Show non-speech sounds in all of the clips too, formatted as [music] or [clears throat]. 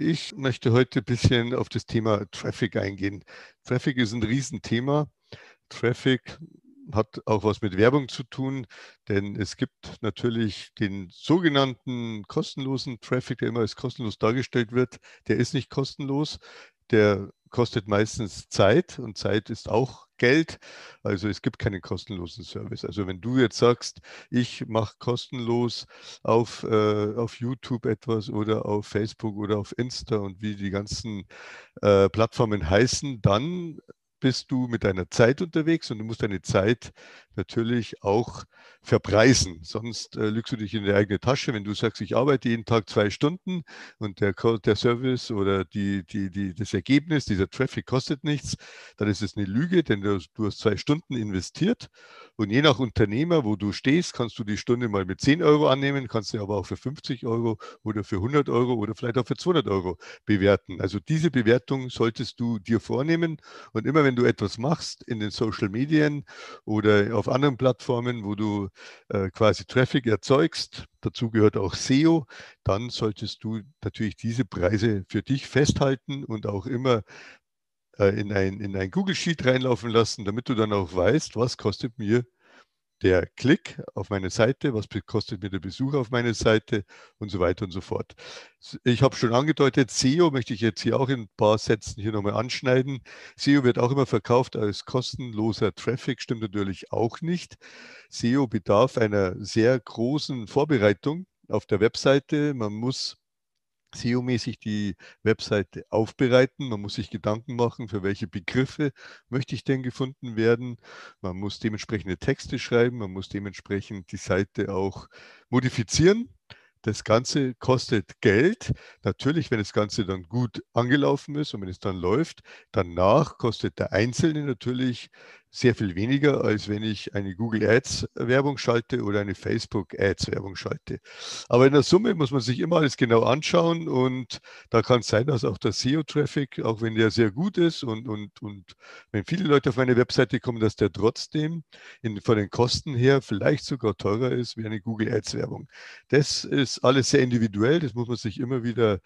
Ich möchte heute ein bisschen auf das Thema Traffic eingehen. Traffic ist ein Riesenthema. Traffic hat auch was mit Werbung zu tun, denn es gibt natürlich den sogenannten kostenlosen Traffic, der immer als kostenlos dargestellt wird. Der ist nicht kostenlos, der kostet meistens Zeit und Zeit ist auch Geld. Also es gibt keinen kostenlosen Service. Also wenn du jetzt sagst, ich mache kostenlos auf, äh, auf YouTube etwas oder auf Facebook oder auf Insta und wie die ganzen äh, Plattformen heißen, dann bist du mit deiner Zeit unterwegs und du musst deine Zeit natürlich auch verpreisen. Sonst äh, lügst du dich in die eigene Tasche. Wenn du sagst, ich arbeite jeden Tag zwei Stunden und der, der Service oder die, die, die, das Ergebnis, dieser Traffic kostet nichts, dann ist es eine Lüge, denn du, du hast zwei Stunden investiert und je nach Unternehmer, wo du stehst, kannst du die Stunde mal mit 10 Euro annehmen, kannst du aber auch für 50 Euro oder für 100 Euro oder vielleicht auch für 200 Euro bewerten. Also diese Bewertung solltest du dir vornehmen und immer wenn du etwas machst in den Social Medien oder auf anderen Plattformen, wo du äh, quasi Traffic erzeugst, dazu gehört auch SEO, dann solltest du natürlich diese Preise für dich festhalten und auch immer äh, in, ein, in ein Google Sheet reinlaufen lassen, damit du dann auch weißt, was kostet mir der Klick auf meine Seite, was kostet mir der Besuch auf meine Seite und so weiter und so fort. Ich habe schon angedeutet, SEO möchte ich jetzt hier auch in ein paar Sätzen hier nochmal anschneiden. SEO wird auch immer verkauft als kostenloser Traffic, stimmt natürlich auch nicht. SEO bedarf einer sehr großen Vorbereitung auf der Webseite. Man muss SEO-mäßig die Webseite aufbereiten. Man muss sich Gedanken machen, für welche Begriffe möchte ich denn gefunden werden. Man muss dementsprechende Texte schreiben, man muss dementsprechend die Seite auch modifizieren. Das Ganze kostet Geld. Natürlich, wenn das Ganze dann gut angelaufen ist und wenn es dann läuft, danach kostet der Einzelne natürlich sehr viel weniger, als wenn ich eine Google Ads Werbung schalte oder eine Facebook Ads Werbung schalte. Aber in der Summe muss man sich immer alles genau anschauen und da kann es sein, dass auch der SEO-Traffic, auch wenn der sehr gut ist und, und, und wenn viele Leute auf meine Webseite kommen, dass der trotzdem in, von den Kosten her vielleicht sogar teurer ist wie eine Google Ads Werbung. Das ist alles sehr individuell, das muss man sich immer wieder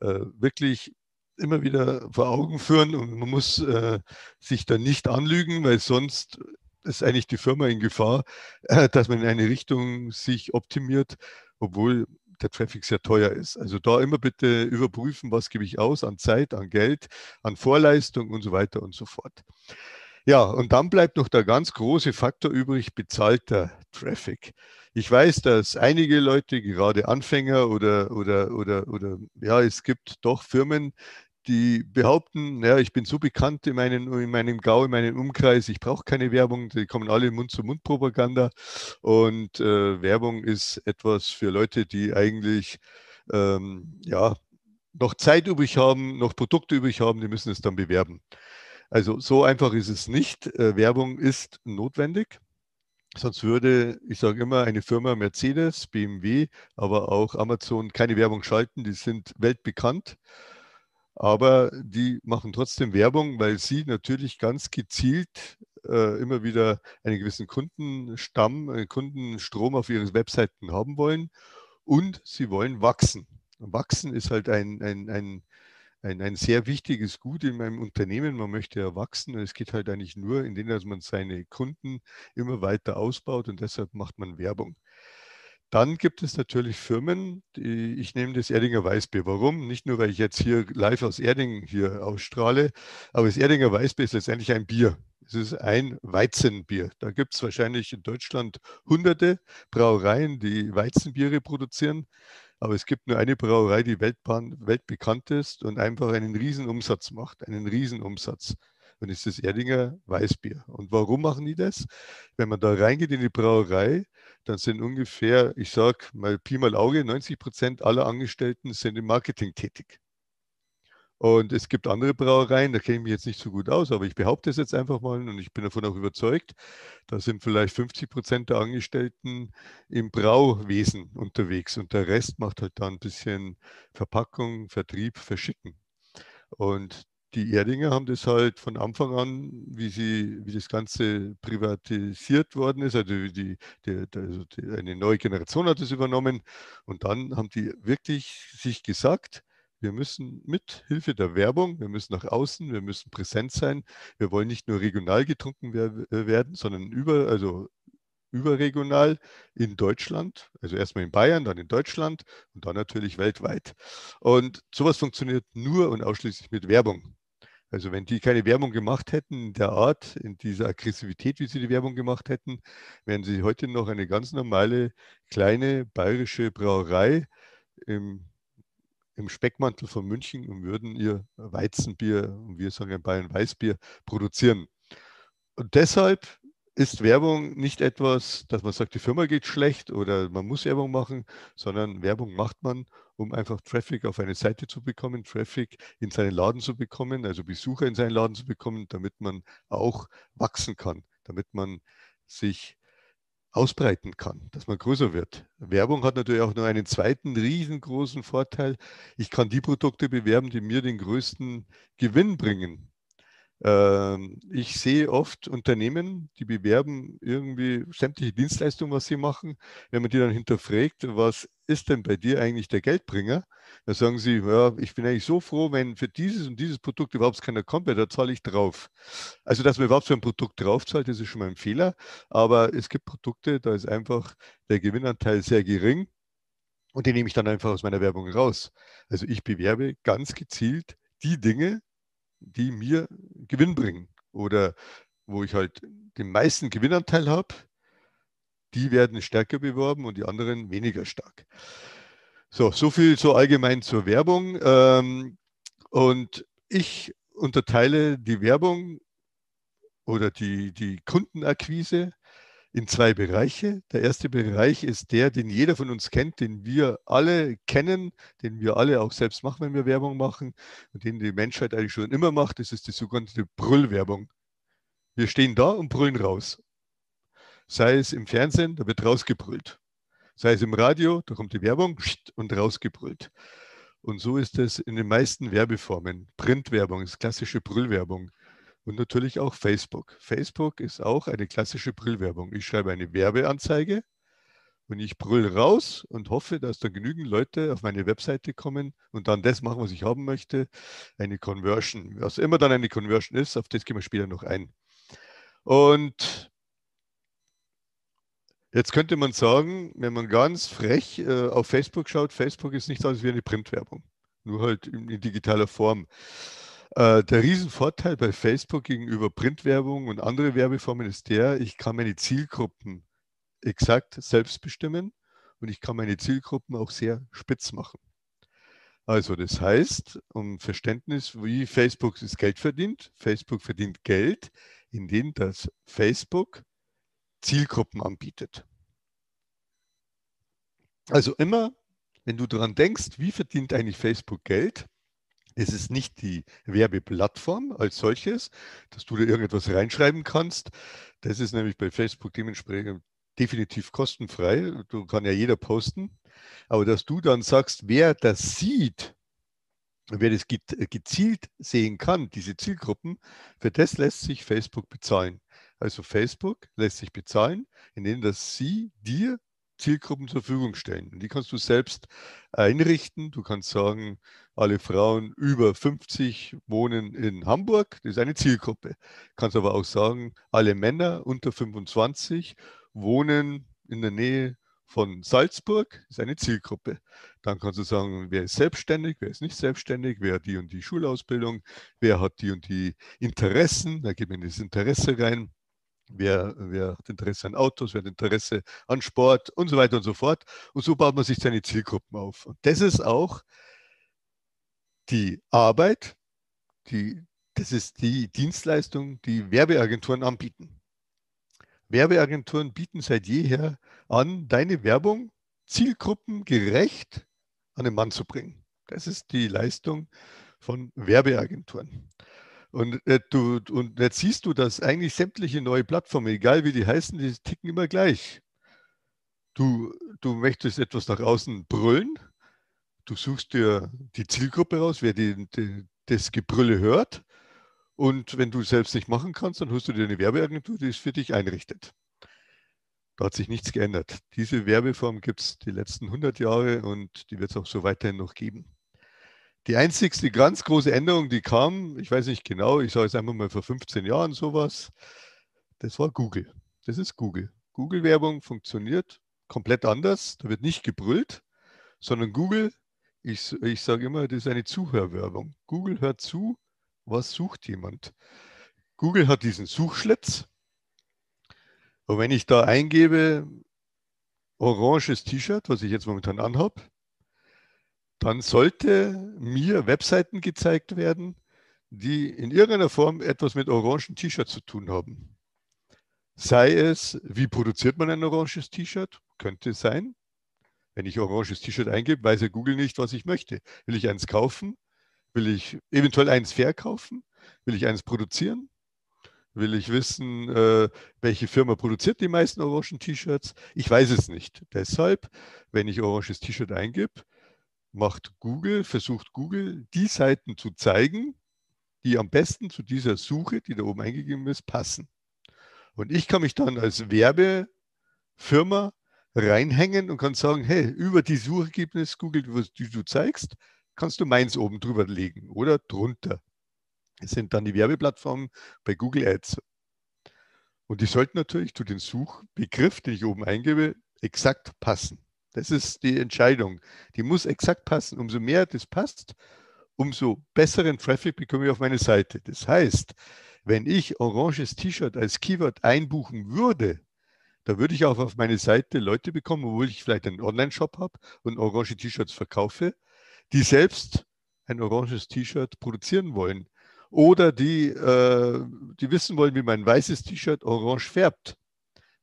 äh, wirklich immer wieder vor Augen führen und man muss äh, sich dann nicht anlügen, weil sonst ist eigentlich die Firma in Gefahr, äh, dass man in eine Richtung sich optimiert, obwohl der Traffic sehr teuer ist. Also da immer bitte überprüfen, was gebe ich aus an Zeit, an Geld, an Vorleistung und so weiter und so fort. Ja, und dann bleibt noch der ganz große Faktor übrig, bezahlter Traffic. Ich weiß, dass einige Leute, gerade Anfänger oder, oder, oder, oder ja, es gibt doch Firmen, die behaupten, ja, ich bin so bekannt in, meinen, in meinem Gau, in meinem Umkreis, ich brauche keine Werbung, die kommen alle Mund-zu-Mund-Propaganda. Und äh, Werbung ist etwas für Leute, die eigentlich ähm, ja, noch Zeit übrig haben, noch Produkte übrig haben, die müssen es dann bewerben. Also so einfach ist es nicht. Äh, Werbung ist notwendig. Sonst würde, ich sage immer, eine Firma Mercedes, BMW, aber auch Amazon keine Werbung schalten. Die sind weltbekannt aber die machen trotzdem Werbung, weil sie natürlich ganz gezielt äh, immer wieder einen gewissen Kundenstamm, einen Kundenstrom auf ihren Webseiten haben wollen und sie wollen wachsen. wachsen ist halt ein, ein, ein, ein, ein sehr wichtiges Gut in meinem Unternehmen. Man möchte ja wachsen und es geht halt eigentlich nur, indem man seine Kunden immer weiter ausbaut und deshalb macht man Werbung. Dann gibt es natürlich Firmen, die, ich nehme das Erdinger Weißbier. Warum? Nicht nur, weil ich jetzt hier live aus Erding hier ausstrahle, aber das Erdinger Weißbier ist letztendlich ein Bier. Es ist ein Weizenbier. Da gibt es wahrscheinlich in Deutschland hunderte Brauereien, die Weizenbiere produzieren. Aber es gibt nur eine Brauerei, die weltbekannt ist und einfach einen Riesenumsatz macht, einen Riesenumsatz. Dann ist das Erdinger Weißbier. Und warum machen die das? Wenn man da reingeht in die Brauerei, dann sind ungefähr, ich sage mal Pi mal Auge, 90 Prozent aller Angestellten sind im Marketing tätig. Und es gibt andere Brauereien, da kenne ich mich jetzt nicht so gut aus, aber ich behaupte es jetzt einfach mal und ich bin davon auch überzeugt, da sind vielleicht 50 Prozent der Angestellten im Brauwesen unterwegs und der Rest macht halt da ein bisschen Verpackung, Vertrieb, Verschicken. Und die Erdinger haben das halt von Anfang an, wie, sie, wie das Ganze privatisiert worden ist, also, die, die, also die, eine neue Generation hat es übernommen und dann haben die wirklich sich gesagt, wir müssen mit Hilfe der Werbung, wir müssen nach außen, wir müssen präsent sein. Wir wollen nicht nur regional getrunken äh, werden, sondern über, also überregional in Deutschland, also erstmal in Bayern, dann in Deutschland und dann natürlich weltweit. Und sowas funktioniert nur und ausschließlich mit Werbung. Also wenn die keine Werbung gemacht hätten in der Art, in dieser Aggressivität, wie sie die Werbung gemacht hätten, wären sie heute noch eine ganz normale kleine bayerische Brauerei im im Speckmantel von München und würden ihr Weizenbier, und wir sagen in Bayern Weißbier, produzieren. Und deshalb ist Werbung nicht etwas, dass man sagt, die Firma geht schlecht oder man muss Werbung machen, sondern Werbung macht man, um einfach Traffic auf eine Seite zu bekommen, Traffic in seinen Laden zu bekommen, also Besucher in seinen Laden zu bekommen, damit man auch wachsen kann, damit man sich ausbreiten kann, dass man größer wird. Werbung hat natürlich auch noch einen zweiten riesengroßen Vorteil. Ich kann die Produkte bewerben, die mir den größten Gewinn bringen. Ähm, ich sehe oft Unternehmen, die bewerben irgendwie sämtliche Dienstleistungen, was sie machen. Wenn man die dann hinterfragt, was ist denn bei dir eigentlich der Geldbringer? Da sagen sie, ja, ich bin eigentlich so froh, wenn für dieses und dieses Produkt überhaupt keiner kommt, weil da zahle ich drauf. Also, dass man überhaupt für ein Produkt drauf zahlt, das ist schon mal ein Fehler. Aber es gibt Produkte, da ist einfach der Gewinnanteil sehr gering. Und die nehme ich dann einfach aus meiner Werbung raus. Also ich bewerbe ganz gezielt die Dinge, die mir Gewinn bringen oder wo ich halt den meisten Gewinnanteil habe, die werden stärker beworben und die anderen weniger stark. So, so viel so allgemein zur Werbung. Ähm, und ich unterteile die Werbung oder die, die Kundenakquise in zwei Bereiche. Der erste Bereich ist der, den jeder von uns kennt, den wir alle kennen, den wir alle auch selbst machen, wenn wir Werbung machen und den die Menschheit eigentlich schon immer macht. Das ist die sogenannte Brüllwerbung. Wir stehen da und brüllen raus. Sei es im Fernsehen, da wird rausgebrüllt. Sei es im Radio, da kommt die Werbung und rausgebrüllt. Und so ist es in den meisten Werbeformen. Printwerbung ist klassische Brüllwerbung. Und natürlich auch Facebook. Facebook ist auch eine klassische Brüllwerbung. Ich schreibe eine Werbeanzeige und ich brüll raus und hoffe, dass da genügend Leute auf meine Webseite kommen und dann das machen, was ich haben möchte. Eine Conversion. Was immer dann eine Conversion ist, auf das gehen wir später noch ein. Und jetzt könnte man sagen, wenn man ganz frech äh, auf Facebook schaut, Facebook ist nichts anderes wie eine Printwerbung, nur halt in, in digitaler Form. Äh, der Riesenvorteil bei Facebook gegenüber Printwerbung und andere Werbeformen ist der, ich kann meine Zielgruppen exakt selbst bestimmen und ich kann meine Zielgruppen auch sehr spitz machen. Also das heißt, um Verständnis, wie Facebook das Geld verdient. Facebook verdient Geld, indem das Facebook Zielgruppen anbietet. Also immer, wenn du daran denkst, wie verdient eigentlich Facebook Geld, es ist nicht die Werbeplattform als solches, dass du da irgendetwas reinschreiben kannst. Das ist nämlich bei Facebook dementsprechend definitiv kostenfrei. Du kann ja jeder posten. Aber dass du dann sagst, wer das sieht, wer das gezielt sehen kann, diese Zielgruppen, für das lässt sich Facebook bezahlen. Also Facebook lässt sich bezahlen, indem das sie dir Zielgruppen zur Verfügung stellen. Und die kannst du selbst einrichten. Du kannst sagen, alle Frauen über 50 wohnen in Hamburg, das ist eine Zielgruppe. Kannst aber auch sagen, alle Männer unter 25 wohnen in der Nähe von Salzburg, das ist eine Zielgruppe. Dann kannst du sagen, wer ist selbstständig, wer ist nicht selbstständig, wer hat die und die Schulausbildung, wer hat die und die Interessen, da geht man in das Interesse rein. Wer, wer, hat Interesse an Autos, wer hat Interesse an Sport und so weiter und so fort. Und so baut man sich seine Zielgruppen auf. Und das ist auch die Arbeit, die Das ist die Dienstleistung, die Werbeagenturen anbieten. Werbeagenturen bieten seit jeher an, deine Werbung zielgruppengerecht an den Mann zu bringen. Das ist die Leistung von Werbeagenturen. Und, äh, du, und jetzt siehst du, dass eigentlich sämtliche neue Plattformen, egal wie die heißen, die ticken immer gleich. Du, du möchtest etwas nach außen brüllen, du suchst dir die Zielgruppe raus, wer die, die, das Gebrülle hört. Und wenn du es selbst nicht machen kannst, dann holst du dir eine Werbeagentur, die es für dich einrichtet. Da hat sich nichts geändert. Diese Werbeform gibt es die letzten 100 Jahre und die wird es auch so weiterhin noch geben. Die einzigste ganz große Änderung, die kam, ich weiß nicht genau, ich sage es einfach mal vor 15 Jahren sowas, das war Google. Das ist Google. Google-Werbung funktioniert komplett anders. Da wird nicht gebrüllt, sondern Google, ich, ich sage immer, das ist eine Zuhörwerbung. Google hört zu, was sucht jemand. Google hat diesen Suchschlitz. Und wenn ich da eingebe, oranges T-Shirt, was ich jetzt momentan anhabe, dann sollte mir Webseiten gezeigt werden, die in irgendeiner Form etwas mit orangen T-Shirt zu tun haben. Sei es, wie produziert man ein oranges T-Shirt? Könnte sein. Wenn ich oranges T-Shirt eingebe, weiß ja Google nicht, was ich möchte. Will ich eins kaufen? Will ich eventuell eins verkaufen? Will ich eins produzieren? Will ich wissen, äh, welche Firma produziert die meisten orangen T-Shirts? Ich weiß es nicht. Deshalb, wenn ich oranges T-Shirt eingebe, macht Google, versucht Google, die Seiten zu zeigen, die am besten zu dieser Suche, die da oben eingegeben ist, passen. Und ich kann mich dann als Werbefirma reinhängen und kann sagen, hey, über die Suchergebnis Google, die du zeigst, kannst du meins oben drüber legen oder drunter. Das sind dann die Werbeplattformen bei Google Ads. Und die sollten natürlich zu dem Suchbegriff, den ich oben eingebe, exakt passen. Das ist die Entscheidung. Die muss exakt passen. Umso mehr das passt, umso besseren Traffic bekomme ich auf meine Seite. Das heißt, wenn ich oranges T-Shirt als Keyword einbuchen würde, da würde ich auch auf meine Seite Leute bekommen, obwohl ich vielleicht einen Online-Shop habe und orange T-Shirts verkaufe, die selbst ein oranges T-Shirt produzieren wollen. Oder die, äh, die wissen wollen, wie mein weißes T-Shirt orange färbt.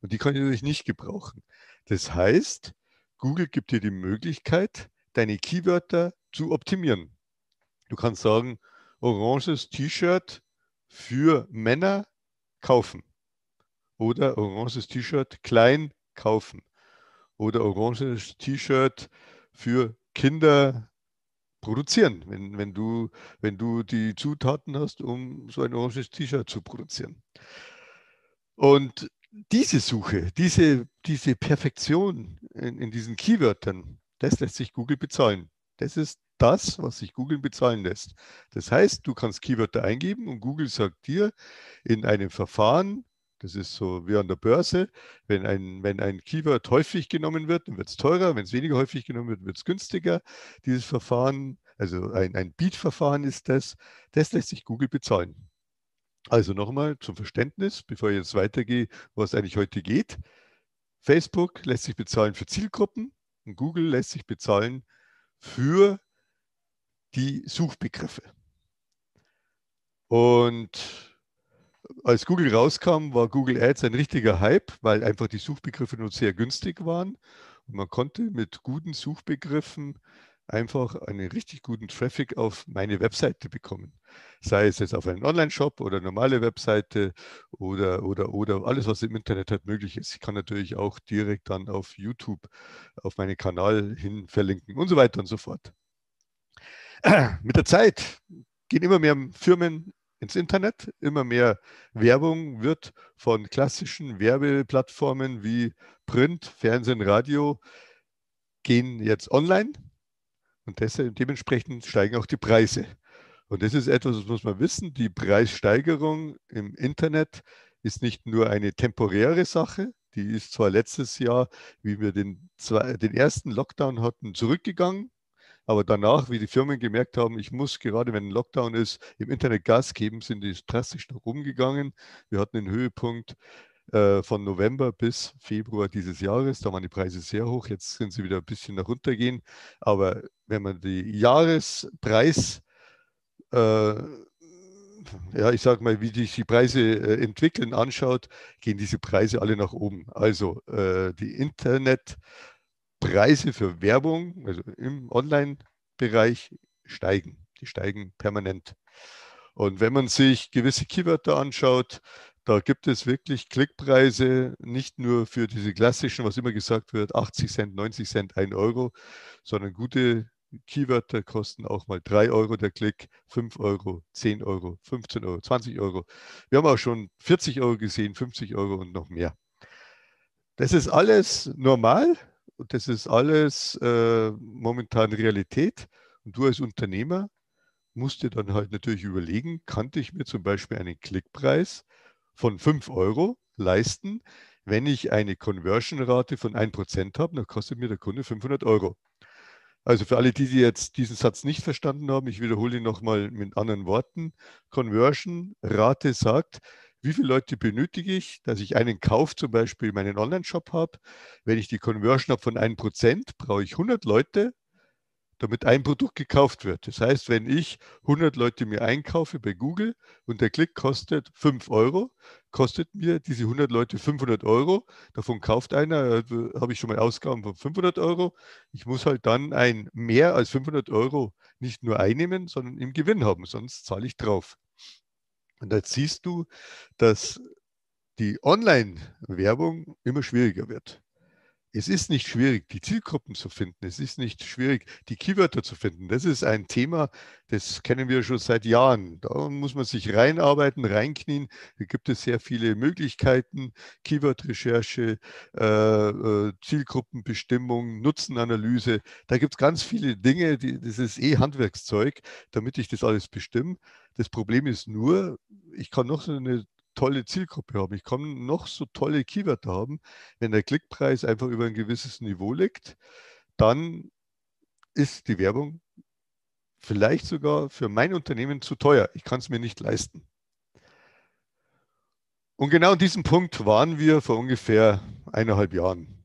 Und die kann ich natürlich nicht gebrauchen. Das heißt, Google gibt dir die Möglichkeit, deine Keywörter zu optimieren. Du kannst sagen, oranges T-Shirt für Männer kaufen oder oranges T-Shirt klein kaufen oder oranges T-Shirt für Kinder produzieren, wenn, wenn, du, wenn du die Zutaten hast, um so ein oranges T-Shirt zu produzieren. Und diese Suche, diese, diese Perfektion in, in diesen Keywörtern, das lässt sich Google bezahlen. Das ist das, was sich Google bezahlen lässt. Das heißt, du kannst Keywörter eingeben und Google sagt dir in einem Verfahren, das ist so wie an der Börse, wenn ein, wenn ein Keyword häufig genommen wird, dann wird es teurer, wenn es weniger häufig genommen wird, wird es günstiger. Dieses Verfahren, also ein, ein Beat-Verfahren ist das, das lässt sich Google bezahlen. Also nochmal zum Verständnis, bevor ich jetzt weitergehe, was eigentlich heute geht. Facebook lässt sich bezahlen für Zielgruppen und Google lässt sich bezahlen für die Suchbegriffe. Und als Google rauskam, war Google Ads ein richtiger Hype, weil einfach die Suchbegriffe nur sehr günstig waren. Und man konnte mit guten Suchbegriffen einfach einen richtig guten Traffic auf meine Webseite bekommen. Sei es jetzt auf einen Online-Shop oder normale Webseite oder, oder, oder alles, was im Internet halt möglich ist. Ich kann natürlich auch direkt dann auf YouTube auf meinen Kanal hin verlinken und so weiter und so fort. [clears throat] Mit der Zeit gehen immer mehr Firmen ins Internet, immer mehr Werbung wird von klassischen Werbeplattformen wie Print, Fernsehen, Radio gehen jetzt online und deshalb, dementsprechend steigen auch die Preise. Und das ist etwas, das muss man wissen. Die Preissteigerung im Internet ist nicht nur eine temporäre Sache, die ist zwar letztes Jahr, wie wir den, zwei, den ersten Lockdown hatten, zurückgegangen, aber danach, wie die Firmen gemerkt haben, ich muss gerade, wenn ein Lockdown ist, im Internet Gas geben, sind die drastisch nach oben gegangen. Wir hatten den Höhepunkt äh, von November bis Februar dieses Jahres. Da waren die Preise sehr hoch. Jetzt sind sie wieder ein bisschen nach runtergehen. Aber wenn man die Jahrespreis äh, ja, ich sage mal, wie sich die Preise äh, entwickeln, anschaut, gehen diese Preise alle nach oben. Also äh, die Internetpreise für Werbung, also im Online-Bereich, steigen. Die steigen permanent. Und wenn man sich gewisse Keywörter anschaut, da gibt es wirklich Klickpreise, nicht nur für diese klassischen, was immer gesagt wird, 80 Cent, 90 Cent, 1 Euro, sondern gute Keywörter kosten auch mal 3 Euro der Klick, 5 Euro, 10 Euro, 15 Euro, 20 Euro. Wir haben auch schon 40 Euro gesehen, 50 Euro und noch mehr. Das ist alles normal und das ist alles äh, momentan Realität. Und du als Unternehmer musst dir dann halt natürlich überlegen, kann ich mir zum Beispiel einen Klickpreis von 5 Euro leisten, wenn ich eine Conversion-Rate von 1% habe, dann kostet mir der Kunde 500 Euro. Also für alle, die, die jetzt diesen Satz nicht verstanden haben, ich wiederhole ihn nochmal mit anderen Worten. Conversion-Rate sagt, wie viele Leute benötige ich, dass ich einen Kauf zum Beispiel in meinen Online-Shop habe. Wenn ich die Conversion habe von 1%, brauche ich 100 Leute, damit ein Produkt gekauft wird. Das heißt, wenn ich 100 Leute mir einkaufe bei Google und der Klick kostet 5 Euro, kostet mir diese 100 Leute 500 Euro. Davon kauft einer, äh, habe ich schon mal Ausgaben von 500 Euro. Ich muss halt dann ein mehr als 500 Euro nicht nur einnehmen, sondern im Gewinn haben, sonst zahle ich drauf. Und jetzt siehst du, dass die Online-Werbung immer schwieriger wird. Es ist nicht schwierig, die Zielgruppen zu finden. Es ist nicht schwierig, die Keywörter zu finden. Das ist ein Thema, das kennen wir schon seit Jahren. Da muss man sich reinarbeiten, reinknien. Da gibt es sehr viele Möglichkeiten. Keyword-Recherche, äh, äh, Zielgruppenbestimmung, Nutzenanalyse. Da gibt es ganz viele Dinge. Die, das ist eh Handwerkszeug, damit ich das alles bestimme. Das Problem ist nur, ich kann noch so eine tolle Zielgruppe haben. Ich kann noch so tolle Keywörter haben. Wenn der Klickpreis einfach über ein gewisses Niveau liegt, dann ist die Werbung vielleicht sogar für mein Unternehmen zu teuer. Ich kann es mir nicht leisten. Und genau an diesem Punkt waren wir vor ungefähr eineinhalb Jahren.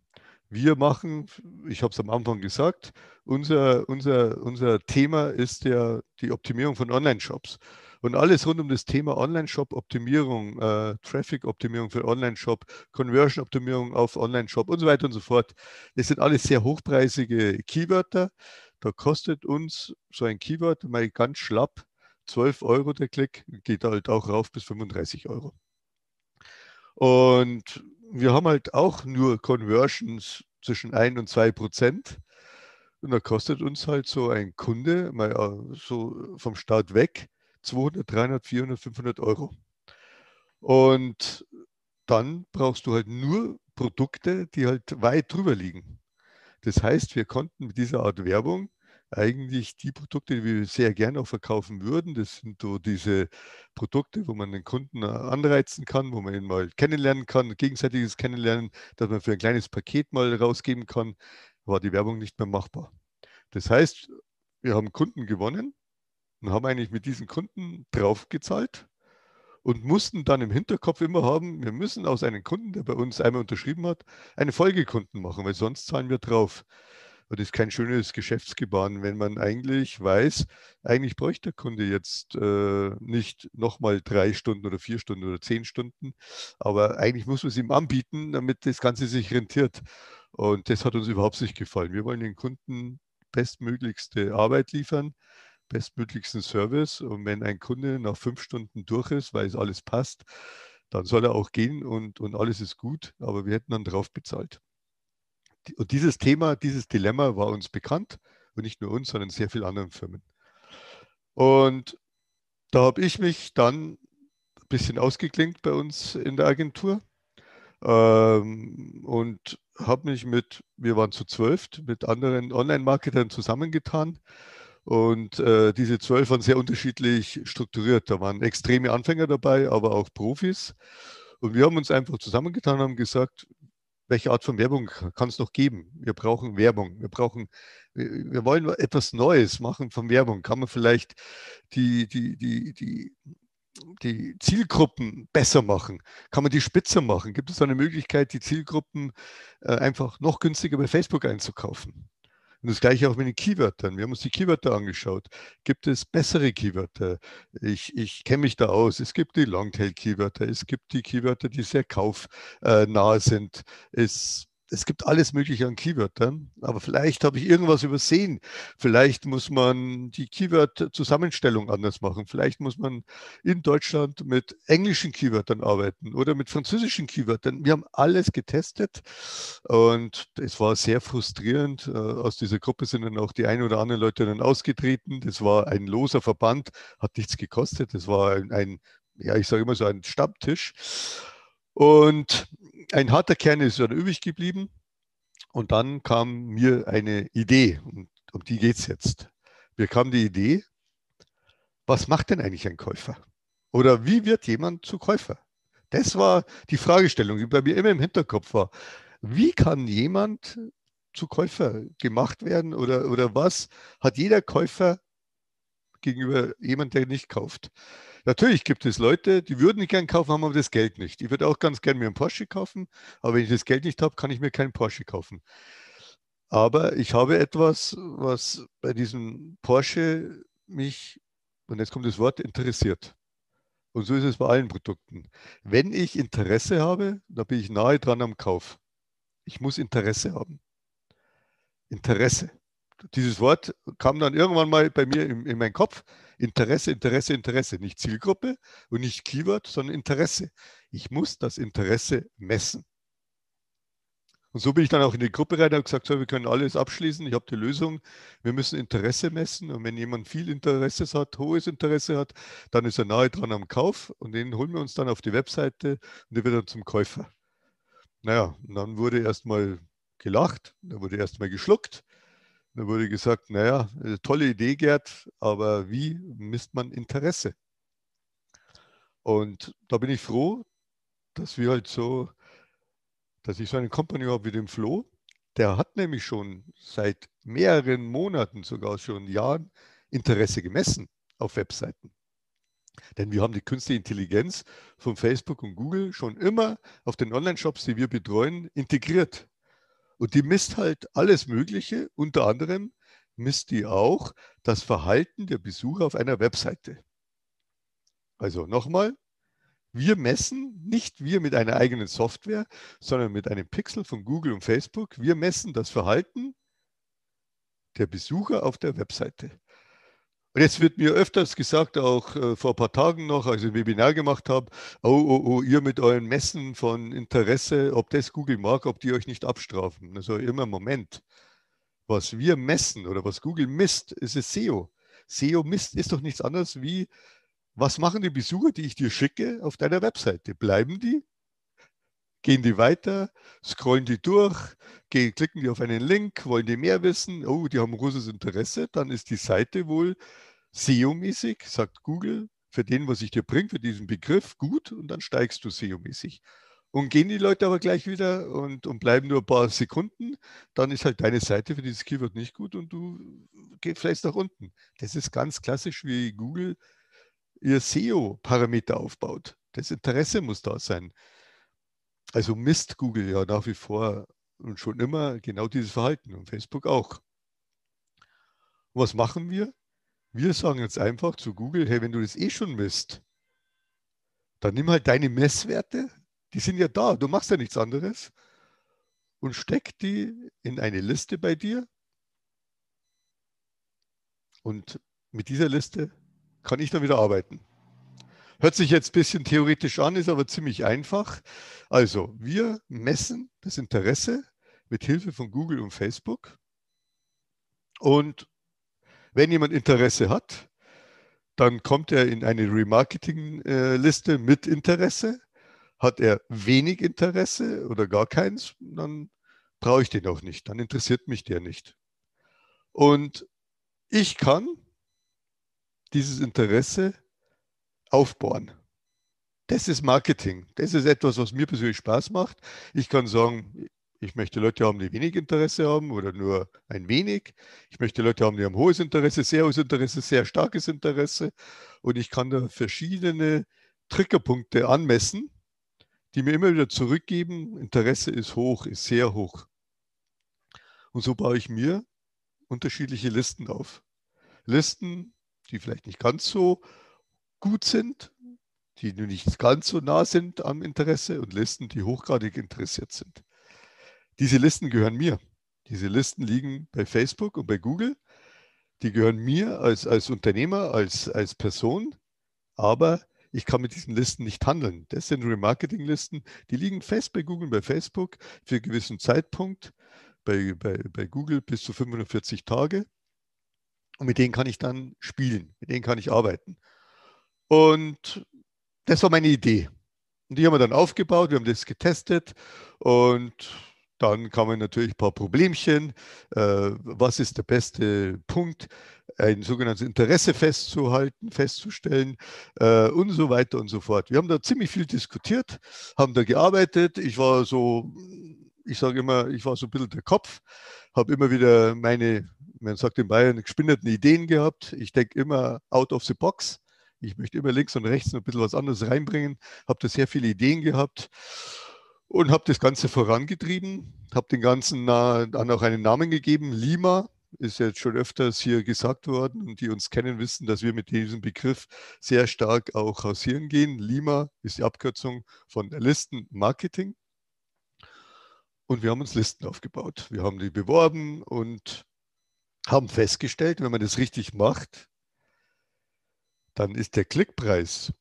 Wir machen, ich habe es am Anfang gesagt, unser, unser, unser Thema ist ja die Optimierung von Online-Shops. Und alles rund um das Thema Online-Shop-Optimierung, äh, Traffic-Optimierung für Online-Shop, Conversion-Optimierung auf Online-Shop und so weiter und so fort. Das sind alles sehr hochpreisige Keywörter. Da kostet uns so ein Keyword mal ganz schlapp 12 Euro der Klick, geht halt auch rauf bis 35 Euro. Und wir haben halt auch nur Conversions zwischen 1 und 2 Prozent. Und da kostet uns halt so ein Kunde mal äh, so vom Start weg 200, 300, 400, 500 Euro. Und dann brauchst du halt nur Produkte, die halt weit drüber liegen. Das heißt, wir konnten mit dieser Art Werbung eigentlich die Produkte, die wir sehr gerne auch verkaufen würden, das sind so diese Produkte, wo man den Kunden anreizen kann, wo man ihn mal kennenlernen kann, gegenseitiges Kennenlernen, dass man für ein kleines Paket mal rausgeben kann, war die Werbung nicht mehr machbar. Das heißt, wir haben Kunden gewonnen, und haben eigentlich mit diesen Kunden draufgezahlt und mussten dann im Hinterkopf immer haben, wir müssen aus einem Kunden, der bei uns einmal unterschrieben hat, einen Folgekunden machen, weil sonst zahlen wir drauf. Und das ist kein schönes Geschäftsgebaren, wenn man eigentlich weiß, eigentlich bräuchte der Kunde jetzt äh, nicht nochmal drei Stunden oder vier Stunden oder zehn Stunden, aber eigentlich muss man es ihm anbieten, damit das Ganze sich rentiert. Und das hat uns überhaupt nicht gefallen. Wir wollen den Kunden bestmöglichste Arbeit liefern bestmöglichsten Service. Und wenn ein Kunde nach fünf Stunden durch ist, weil es alles passt, dann soll er auch gehen und, und alles ist gut, aber wir hätten dann drauf bezahlt. Und dieses Thema, dieses Dilemma war uns bekannt und nicht nur uns, sondern sehr vielen anderen Firmen. Und da habe ich mich dann ein bisschen ausgeklinkt bei uns in der Agentur ähm, und habe mich mit, wir waren zu zwölf, mit anderen Online-Marketern zusammengetan und äh, diese zwölf waren sehr unterschiedlich strukturiert. Da waren extreme Anfänger dabei, aber auch Profis. Und wir haben uns einfach zusammengetan und haben gesagt, welche Art von Werbung kann es noch geben? Wir brauchen Werbung. Wir brauchen, wir wollen etwas Neues machen von Werbung. Kann man vielleicht die, die, die, die, die Zielgruppen besser machen? Kann man die spitzer machen? Gibt es eine Möglichkeit, die Zielgruppen äh, einfach noch günstiger bei Facebook einzukaufen? Und das gleiche auch mit den Keywörtern. Wir haben uns die Keywörter angeschaut. Gibt es bessere Keywörter? Ich, ich kenne mich da aus. Es gibt die Longtail-Keywörter. Es gibt die Keywörter, die sehr kaufnah sind. Es es gibt alles Mögliche an Keywörtern, aber vielleicht habe ich irgendwas übersehen. Vielleicht muss man die Keyword-Zusammenstellung anders machen. Vielleicht muss man in Deutschland mit englischen Keywörtern arbeiten oder mit französischen Keywörtern. Wir haben alles getestet und es war sehr frustrierend. Äh, aus dieser Gruppe sind dann auch die ein oder anderen Leute dann ausgetreten. Das war ein loser Verband, hat nichts gekostet. Das war ein, ein ja, ich sage immer so ein Stammtisch. Und ein harter Kern ist dann übrig geblieben. Und dann kam mir eine Idee, und um die geht es jetzt. Mir kam die Idee, was macht denn eigentlich ein Käufer? Oder wie wird jemand zu Käufer? Das war die Fragestellung, die bei mir immer im Hinterkopf war. Wie kann jemand zu Käufer gemacht werden oder, oder was hat jeder Käufer gegenüber jemand, der nicht kauft? Natürlich gibt es Leute, die würden gern kaufen, haben aber das Geld nicht. Ich würde auch ganz gern mir einen Porsche kaufen, aber wenn ich das Geld nicht habe, kann ich mir keinen Porsche kaufen. Aber ich habe etwas, was bei diesem Porsche mich, und jetzt kommt das Wort, interessiert. Und so ist es bei allen Produkten. Wenn ich Interesse habe, dann bin ich nahe dran am Kauf. Ich muss Interesse haben. Interesse. Dieses Wort kam dann irgendwann mal bei mir in, in meinen Kopf. Interesse, Interesse, Interesse. Nicht Zielgruppe und nicht Keyword, sondern Interesse. Ich muss das Interesse messen. Und so bin ich dann auch in die Gruppe rein und habe gesagt, so, wir können alles abschließen, ich habe die Lösung. Wir müssen Interesse messen und wenn jemand viel Interesse hat, hohes Interesse hat, dann ist er nahe dran am Kauf und den holen wir uns dann auf die Webseite und der wird dann zum Käufer. Naja, und dann wurde erstmal gelacht, dann wurde erstmal geschluckt da wurde gesagt, naja, äh, tolle Idee, Gerd, aber wie misst man Interesse? Und da bin ich froh, dass wir halt so, dass ich so einen Company habe wie den Flo. Der hat nämlich schon seit mehreren Monaten, sogar schon Jahren, Interesse gemessen auf Webseiten. Denn wir haben die künstliche Intelligenz von Facebook und Google schon immer auf den Online-Shops, die wir betreuen, integriert. Und die misst halt alles Mögliche, unter anderem misst die auch das Verhalten der Besucher auf einer Webseite. Also nochmal, wir messen nicht wir mit einer eigenen Software, sondern mit einem Pixel von Google und Facebook. Wir messen das Verhalten der Besucher auf der Webseite. Und jetzt wird mir öfters gesagt, auch äh, vor ein paar Tagen noch, als ich ein Webinar gemacht habe, oh, oh, oh, ihr mit euren Messen von Interesse, ob das Google mag, ob die euch nicht abstrafen. Also immer Moment. Was wir messen oder was Google misst, ist es SEO. SEO misst ist doch nichts anderes wie, was machen die Besucher, die ich dir schicke, auf deiner Webseite? Bleiben die? Gehen die weiter? Scrollen die durch? klicken die auf einen Link? Wollen die mehr wissen? Oh, die haben großes Interesse. Dann ist die Seite wohl SEO-mäßig, sagt Google, für den, was ich dir bringe, für diesen Begriff, gut, und dann steigst du SEO-mäßig. Und gehen die Leute aber gleich wieder und, und bleiben nur ein paar Sekunden, dann ist halt deine Seite für dieses Keyword nicht gut und du gehst vielleicht nach unten. Das ist ganz klassisch, wie Google ihr SEO-Parameter aufbaut. Das Interesse muss da sein. Also misst Google ja nach wie vor und schon immer genau dieses Verhalten und Facebook auch. Und was machen wir? Wir sagen jetzt einfach zu Google, hey, wenn du das eh schon misst, dann nimm halt deine Messwerte, die sind ja da, du machst ja nichts anderes, und steck die in eine Liste bei dir. Und mit dieser Liste kann ich dann wieder arbeiten. Hört sich jetzt ein bisschen theoretisch an, ist aber ziemlich einfach. Also, wir messen das Interesse mit Hilfe von Google und Facebook und wenn jemand Interesse hat, dann kommt er in eine Remarketing-Liste mit Interesse. Hat er wenig Interesse oder gar keins, dann brauche ich den auch nicht. Dann interessiert mich der nicht. Und ich kann dieses Interesse aufbauen. Das ist Marketing. Das ist etwas, was mir persönlich Spaß macht. Ich kann sagen, ich möchte Leute haben, die wenig Interesse haben oder nur ein wenig. Ich möchte Leute haben, die haben hohes Interesse, sehr hohes Interesse, sehr starkes Interesse. Und ich kann da verschiedene Triggerpunkte anmessen, die mir immer wieder zurückgeben, Interesse ist hoch, ist sehr hoch. Und so baue ich mir unterschiedliche Listen auf. Listen, die vielleicht nicht ganz so gut sind, die nicht ganz so nah sind am Interesse und Listen, die hochgradig interessiert sind. Diese Listen gehören mir. Diese Listen liegen bei Facebook und bei Google. Die gehören mir als, als Unternehmer, als, als Person, aber ich kann mit diesen Listen nicht handeln. Das sind Remarketing-Listen, die liegen fest bei Google, bei Facebook für einen gewissen Zeitpunkt, bei, bei, bei Google bis zu 540 Tage. Und mit denen kann ich dann spielen, mit denen kann ich arbeiten. Und das war meine Idee. Und die haben wir dann aufgebaut, wir haben das getestet und dann kamen natürlich ein paar Problemchen. Äh, was ist der beste Punkt, ein sogenanntes Interesse festzuhalten, festzustellen äh, und so weiter und so fort. Wir haben da ziemlich viel diskutiert, haben da gearbeitet. Ich war so, ich sage immer, ich war so ein bisschen der Kopf, habe immer wieder meine, man sagt in Bayern, gespinnerten Ideen gehabt. Ich denke immer out of the box. Ich möchte immer links und rechts noch ein bisschen was anderes reinbringen, habe da sehr viele Ideen gehabt und habe das Ganze vorangetrieben, habe den Ganzen dann auch einen Namen gegeben, Lima, ist jetzt schon öfters hier gesagt worden und die uns kennen, wissen, dass wir mit diesem Begriff sehr stark auch hausieren gehen. Lima ist die Abkürzung von Listenmarketing. Und wir haben uns Listen aufgebaut. Wir haben die beworben und haben festgestellt, wenn man das richtig macht, dann ist der Klickpreis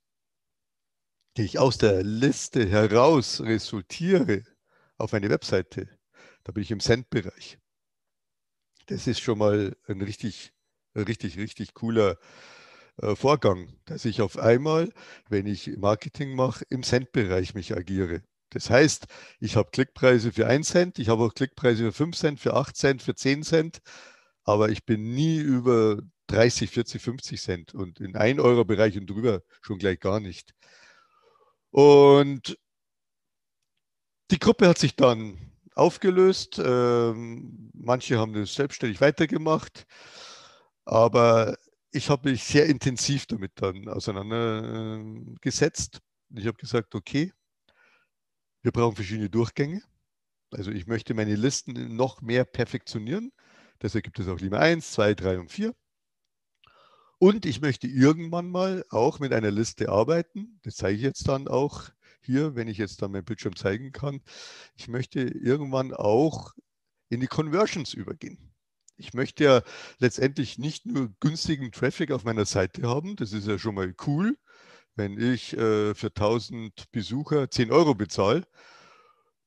die ich aus der Liste heraus resultiere auf eine Webseite, da bin ich im Cent-Bereich. Das ist schon mal ein richtig, richtig, richtig cooler äh, Vorgang, dass ich auf einmal, wenn ich Marketing mache, im Cent-Bereich mich agiere. Das heißt, ich habe Klickpreise für 1 Cent, ich habe auch Klickpreise für 5 Cent, für 8 Cent, für 10 Cent, aber ich bin nie über 30, 40, 50 Cent und in 1 Euro Bereich und drüber schon gleich gar nicht. Und die Gruppe hat sich dann aufgelöst. Ähm, manche haben das selbstständig weitergemacht, aber ich habe mich sehr intensiv damit dann auseinandergesetzt. Ich habe gesagt, okay, wir brauchen verschiedene Durchgänge. Also ich möchte meine Listen noch mehr perfektionieren. Deshalb gibt es auch Lima 1, 2, 3 und 4. Und ich möchte irgendwann mal auch mit einer Liste arbeiten. Das zeige ich jetzt dann auch hier, wenn ich jetzt dann meinen Bildschirm zeigen kann. Ich möchte irgendwann auch in die Conversions übergehen. Ich möchte ja letztendlich nicht nur günstigen Traffic auf meiner Seite haben. Das ist ja schon mal cool, wenn ich äh, für 1000 Besucher 10 Euro bezahle.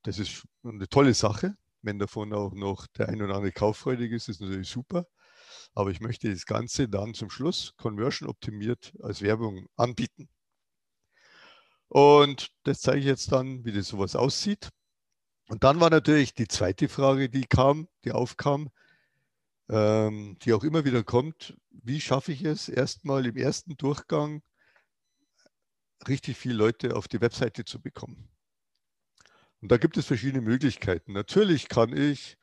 Das ist eine tolle Sache. Wenn davon auch noch der ein oder andere kauffreudig ist, ist natürlich super. Aber ich möchte das Ganze dann zum Schluss conversion optimiert als Werbung anbieten. Und das zeige ich jetzt dann, wie das sowas aussieht. Und dann war natürlich die zweite Frage, die kam, die aufkam, ähm, die auch immer wieder kommt. Wie schaffe ich es, erstmal im ersten Durchgang richtig viele Leute auf die Webseite zu bekommen? Und da gibt es verschiedene Möglichkeiten. Natürlich kann ich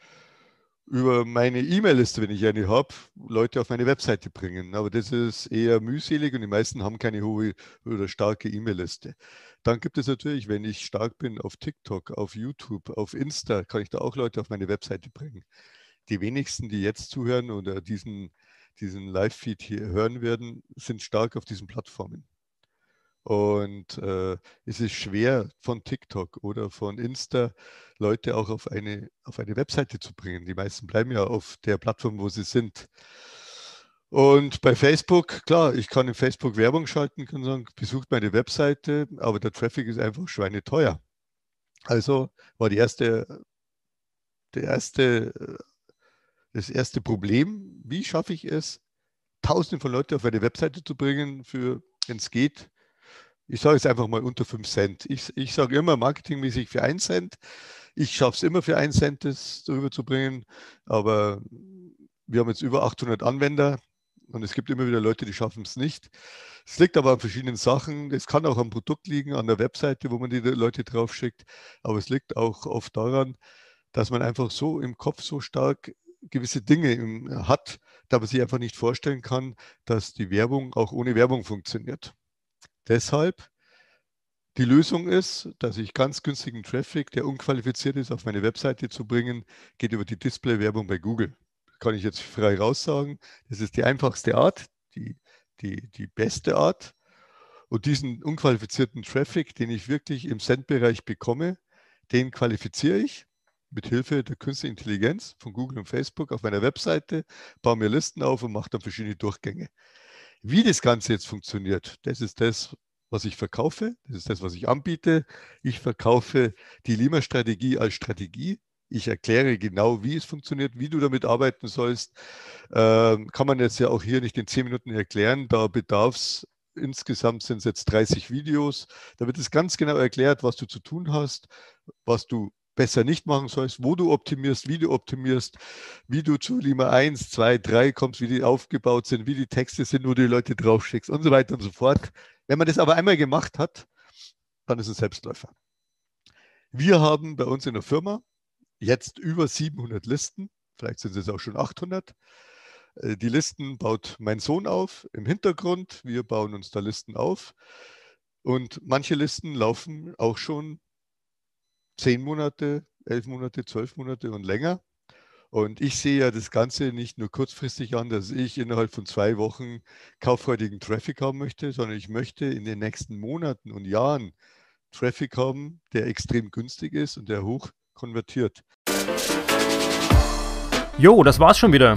über meine E-Mail-Liste, wenn ich eine habe, Leute auf meine Webseite bringen. Aber das ist eher mühselig und die meisten haben keine hohe oder starke E-Mail-Liste. Dann gibt es natürlich, wenn ich stark bin auf TikTok, auf YouTube, auf Insta, kann ich da auch Leute auf meine Webseite bringen. Die wenigsten, die jetzt zuhören oder diesen, diesen Live-Feed hier hören werden, sind stark auf diesen Plattformen. Und äh, es ist schwer von TikTok oder von Insta Leute auch auf eine, auf eine Webseite zu bringen. Die meisten bleiben ja auf der Plattform, wo sie sind. Und bei Facebook, klar, ich kann in Facebook Werbung schalten, kann sagen, besucht meine Webseite, aber der Traffic ist einfach schweineteuer. Also war die erste, der erste, das erste Problem, wie schaffe ich es, Tausende von Leuten auf eine Webseite zu bringen, für, wenn es geht, ich sage es einfach mal unter 5 Cent. Ich, ich sage immer marketingmäßig für 1 Cent. Ich schaffe es immer für 1 Cent, das darüber zu bringen. Aber wir haben jetzt über 800 Anwender und es gibt immer wieder Leute, die schaffen es nicht. Es liegt aber an verschiedenen Sachen. Es kann auch am Produkt liegen, an der Webseite, wo man die Leute draufschickt. Aber es liegt auch oft daran, dass man einfach so im Kopf so stark gewisse Dinge hat, da man sich einfach nicht vorstellen kann, dass die Werbung auch ohne Werbung funktioniert. Deshalb die Lösung ist, dass ich ganz günstigen Traffic, der unqualifiziert ist, auf meine Webseite zu bringen, geht über die Display-Werbung bei Google. kann ich jetzt frei raussagen. Das ist die einfachste Art, die, die, die beste Art. Und diesen unqualifizierten Traffic, den ich wirklich im Send-Bereich bekomme, den qualifiziere ich mit Hilfe der künstlichen Intelligenz von Google und Facebook auf meiner Webseite, baue mir Listen auf und mache dann verschiedene Durchgänge. Wie das Ganze jetzt funktioniert, das ist das, was ich verkaufe, das ist das, was ich anbiete. Ich verkaufe die Lima-Strategie als Strategie. Ich erkläre genau, wie es funktioniert, wie du damit arbeiten sollst. Ähm, kann man jetzt ja auch hier nicht in zehn Minuten erklären. Da bedarf es insgesamt sind es jetzt 30 Videos. Da wird es ganz genau erklärt, was du zu tun hast, was du besser nicht machen sollst, wo du optimierst, wie du optimierst, wie du zu Lima 1, 2, 3 kommst, wie die aufgebaut sind, wie die Texte sind, wo du die Leute draufschickst und so weiter und so fort. Wenn man das aber einmal gemacht hat, dann ist es Selbstläufer. Wir haben bei uns in der Firma jetzt über 700 Listen, vielleicht sind es auch schon 800. Äh, die Listen baut mein Sohn auf im Hintergrund. Wir bauen uns da Listen auf. Und manche Listen laufen auch schon zehn Monate, elf Monate, zwölf Monate und länger. Und ich sehe ja das Ganze nicht nur kurzfristig an, dass ich innerhalb von zwei Wochen kauffreudigen Traffic haben möchte, sondern ich möchte in den nächsten Monaten und Jahren Traffic haben, der extrem günstig ist und der hoch konvertiert. Jo, das war's schon wieder.